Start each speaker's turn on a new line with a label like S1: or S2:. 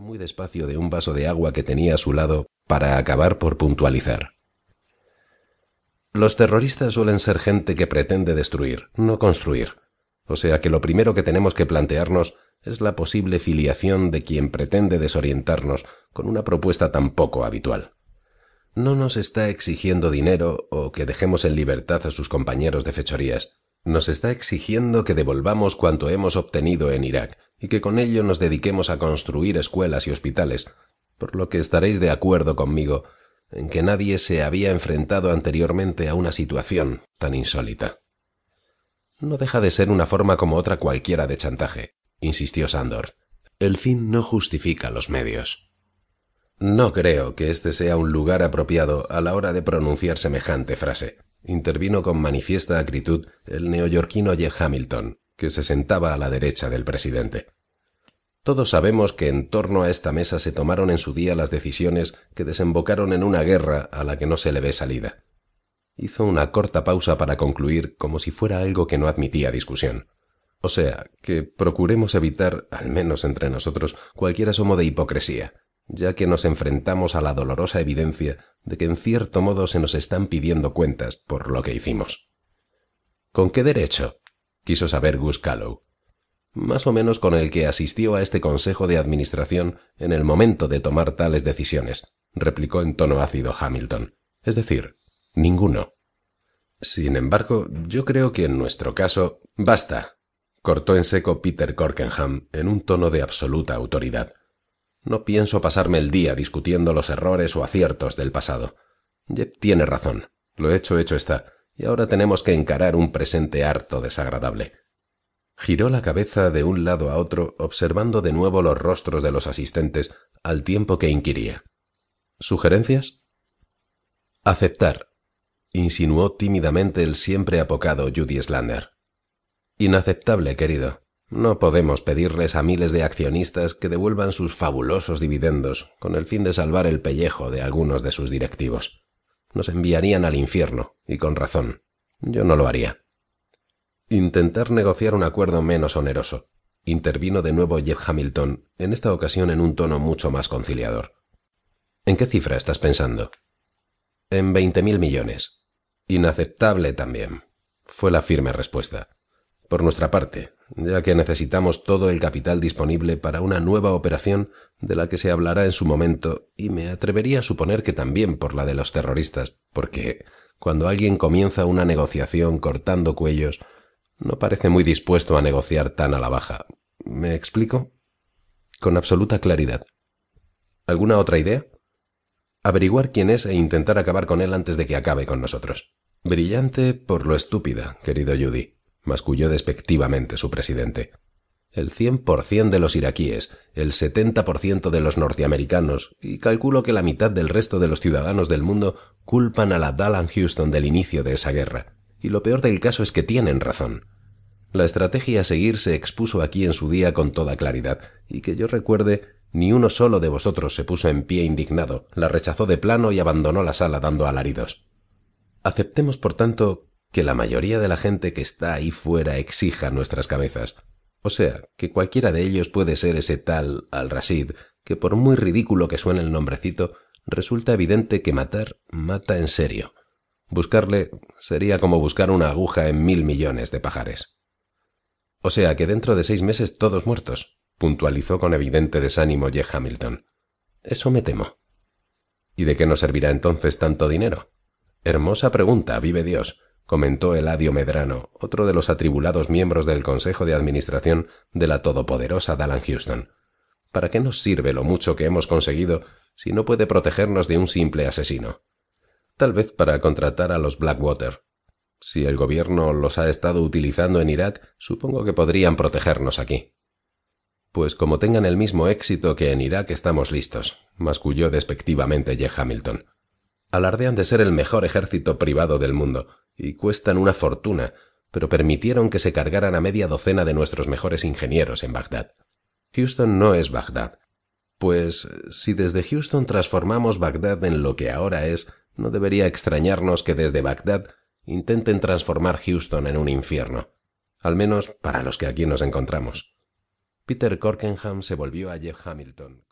S1: muy despacio de un vaso de agua que tenía a su lado para acabar por puntualizar. Los terroristas suelen ser gente que pretende destruir, no construir. O sea que lo primero que tenemos que plantearnos es la posible filiación de quien pretende desorientarnos con una propuesta tan poco habitual. No nos está exigiendo dinero o que dejemos en libertad a sus compañeros de fechorías. Nos está exigiendo que devolvamos cuanto hemos obtenido en Irak y que con ello nos dediquemos a construir escuelas y hospitales, por lo que estaréis de acuerdo conmigo en que nadie se había enfrentado anteriormente a una situación tan insólita. No deja de ser una forma como otra cualquiera de chantaje, insistió Sandor. El fin no justifica los medios. No creo que este sea un lugar apropiado a la hora de pronunciar semejante frase, intervino con manifiesta acritud el neoyorquino Jeff Hamilton, que se sentaba a la derecha del presidente. Todos sabemos que en torno a esta mesa se tomaron en su día las decisiones que desembocaron en una guerra a la que no se le ve salida. Hizo una corta pausa para concluir como si fuera algo que no admitía discusión. O sea, que procuremos evitar, al menos entre nosotros, cualquier asomo de hipocresía, ya que nos enfrentamos a la dolorosa evidencia de que en cierto modo se nos están pidiendo cuentas por lo que hicimos. ¿Con qué derecho? quiso saber Gus Callow. Más o menos con el que asistió a este consejo de administración en el momento de tomar tales decisiones, replicó en tono ácido Hamilton. Es decir, ninguno. Sin embargo, yo creo que en nuestro caso. Basta. cortó en seco Peter Corkenham en un tono de absoluta autoridad. No pienso pasarme el día discutiendo los errores o aciertos del pasado. Jeb tiene razón. Lo hecho hecho está, y ahora tenemos que encarar un presente harto desagradable. Giró la cabeza de un lado a otro, observando de nuevo los rostros de los asistentes al tiempo que inquiría. ¿Sugerencias? Aceptar, insinuó tímidamente el siempre apocado Judy Slander. Inaceptable, querido. No podemos pedirles a miles de accionistas que devuelvan sus fabulosos dividendos con el fin de salvar el pellejo de algunos de sus directivos. Nos enviarían al infierno, y con razón. Yo no lo haría. Intentar negociar un acuerdo menos oneroso. Intervino de nuevo Jeff Hamilton, en esta ocasión en un tono mucho más conciliador. ¿En qué cifra estás pensando? En veinte mil millones. Inaceptable también, fue la firme respuesta. Por nuestra parte, ya que necesitamos todo el capital disponible para una nueva operación de la que se hablará en su momento, y me atrevería a suponer que también por la de los terroristas, porque cuando alguien comienza una negociación cortando cuellos, no parece muy dispuesto a negociar tan a la baja. ¿Me explico? Con absoluta claridad. ¿Alguna otra idea? Averiguar quién es e intentar acabar con él antes de que acabe con nosotros. Brillante por lo estúpida, querido Judy masculló despectivamente su presidente. El cien por cien de los iraquíes, el setenta por ciento de los norteamericanos y calculo que la mitad del resto de los ciudadanos del mundo culpan a la Dallan Houston del inicio de esa guerra. Y lo peor del caso es que tienen razón. La estrategia a seguir se expuso aquí en su día con toda claridad, y que yo recuerde, ni uno solo de vosotros se puso en pie indignado, la rechazó de plano y abandonó la sala dando alaridos. Aceptemos, por tanto, que la mayoría de la gente que está ahí fuera exija nuestras cabezas. O sea, que cualquiera de ellos puede ser ese tal Al-Rasid, que por muy ridículo que suene el nombrecito, resulta evidente que matar mata en serio. Buscarle sería como buscar una aguja en mil millones de pajares. O sea que dentro de seis meses todos muertos, puntualizó con evidente desánimo Jeff Hamilton. Eso me temo. ¿Y de qué nos servirá entonces tanto dinero? Hermosa pregunta, vive Dios comentó Eladio Medrano, otro de los atribulados miembros del Consejo de Administración de la todopoderosa Dallan Houston. ¿Para qué nos sirve lo mucho que hemos conseguido si no puede protegernos de un simple asesino? Tal vez para contratar a los Blackwater. Si el gobierno los ha estado utilizando en Irak, supongo que podrían protegernos aquí. Pues como tengan el mismo éxito que en Irak estamos listos, masculló despectivamente Jeff Hamilton. Alardean de ser el mejor ejército privado del mundo, y cuestan una fortuna, pero permitieron que se cargaran a media docena de nuestros mejores ingenieros en Bagdad. Houston no es Bagdad. Pues si desde Houston transformamos Bagdad en lo que ahora es, no debería extrañarnos que desde Bagdad intenten transformar Houston en un infierno, al menos para los que aquí nos encontramos. Peter Corkenham se volvió a Jeff Hamilton.